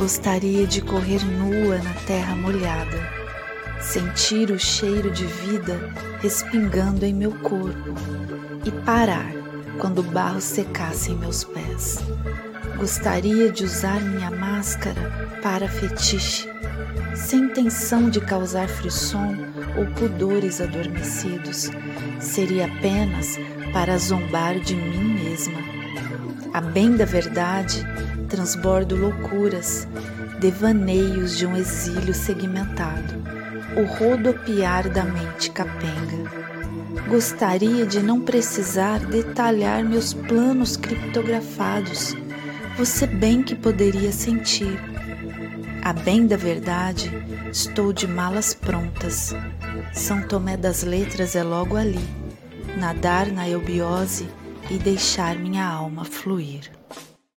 Gostaria de correr nua na terra molhada, sentir o cheiro de vida respingando em meu corpo e parar quando o barro secasse em meus pés. Gostaria de usar minha máscara para fetiche, sem intenção de causar frisson ou pudores adormecidos. Seria apenas para zombar de mim mesma. A bem da verdade, transbordo loucuras, devaneios de um exílio segmentado, o rodopiar da mente capenga. Gostaria de não precisar detalhar meus planos criptografados. Você bem que poderia sentir. A bem da verdade, estou de malas prontas. São Tomé das Letras é logo ali. Nadar na eubiose e deixar minha alma fluir.